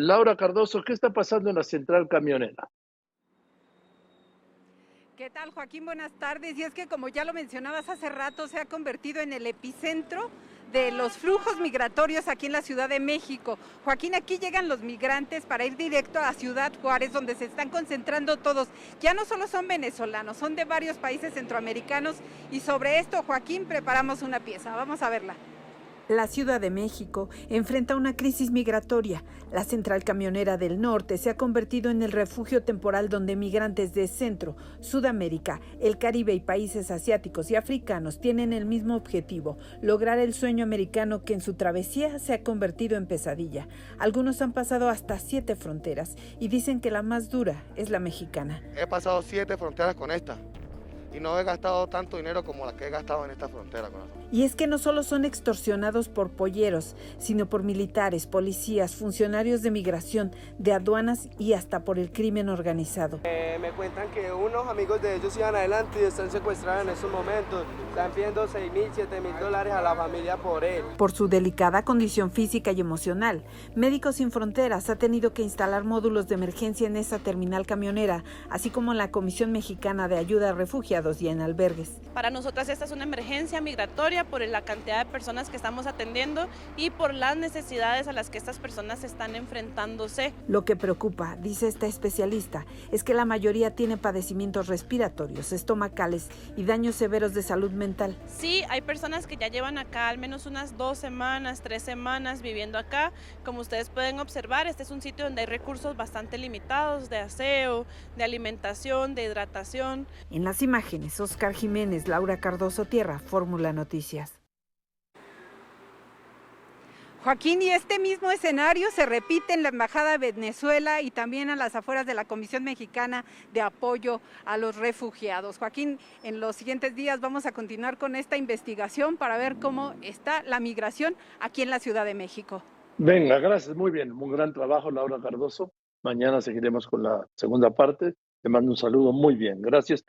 Laura Cardoso, ¿qué está pasando en la central camionera? ¿Qué tal, Joaquín? Buenas tardes. Y es que, como ya lo mencionabas hace rato, se ha convertido en el epicentro de los flujos migratorios aquí en la Ciudad de México. Joaquín, aquí llegan los migrantes para ir directo a Ciudad Juárez, donde se están concentrando todos. Ya no solo son venezolanos, son de varios países centroamericanos. Y sobre esto, Joaquín, preparamos una pieza. Vamos a verla. La Ciudad de México enfrenta una crisis migratoria. La central camionera del norte se ha convertido en el refugio temporal donde migrantes de Centro, Sudamérica, el Caribe y países asiáticos y africanos tienen el mismo objetivo, lograr el sueño americano que en su travesía se ha convertido en pesadilla. Algunos han pasado hasta siete fronteras y dicen que la más dura es la mexicana. He pasado siete fronteras con esta y no he gastado tanto dinero como la que he gastado en esta frontera. Y es que no solo son extorsionados por polleros, sino por militares, policías, funcionarios de migración, de aduanas y hasta por el crimen organizado. Eh, me cuentan que unos amigos de ellos iban adelante y están secuestrados en estos momentos. Están pidiendo 6 mil, 7 mil dólares a la familia por él. Por su delicada condición física y emocional, Médicos Sin Fronteras ha tenido que instalar módulos de emergencia en esa terminal camionera, así como en la Comisión Mexicana de Ayuda a Refugiados y en albergues. Para nosotras esta es una emergencia migratoria por la cantidad de personas que estamos atendiendo y por las necesidades a las que estas personas están enfrentándose. Lo que preocupa, dice esta especialista, es que la mayoría tiene padecimientos respiratorios, estomacales y daños severos de salud mental Sí, hay personas que ya llevan acá al menos unas dos semanas, tres semanas viviendo acá. Como ustedes pueden observar, este es un sitio donde hay recursos bastante limitados de aseo, de alimentación, de hidratación. En las imágenes, Oscar Jiménez, Laura Cardoso Tierra, Fórmula Noticias. Joaquín, y este mismo escenario se repite en la Embajada de Venezuela y también a las afueras de la Comisión Mexicana de Apoyo a los Refugiados. Joaquín, en los siguientes días vamos a continuar con esta investigación para ver cómo está la migración aquí en la Ciudad de México. Venga, gracias, muy bien, un gran trabajo, Laura Cardoso. Mañana seguiremos con la segunda parte. Te mando un saludo muy bien, gracias.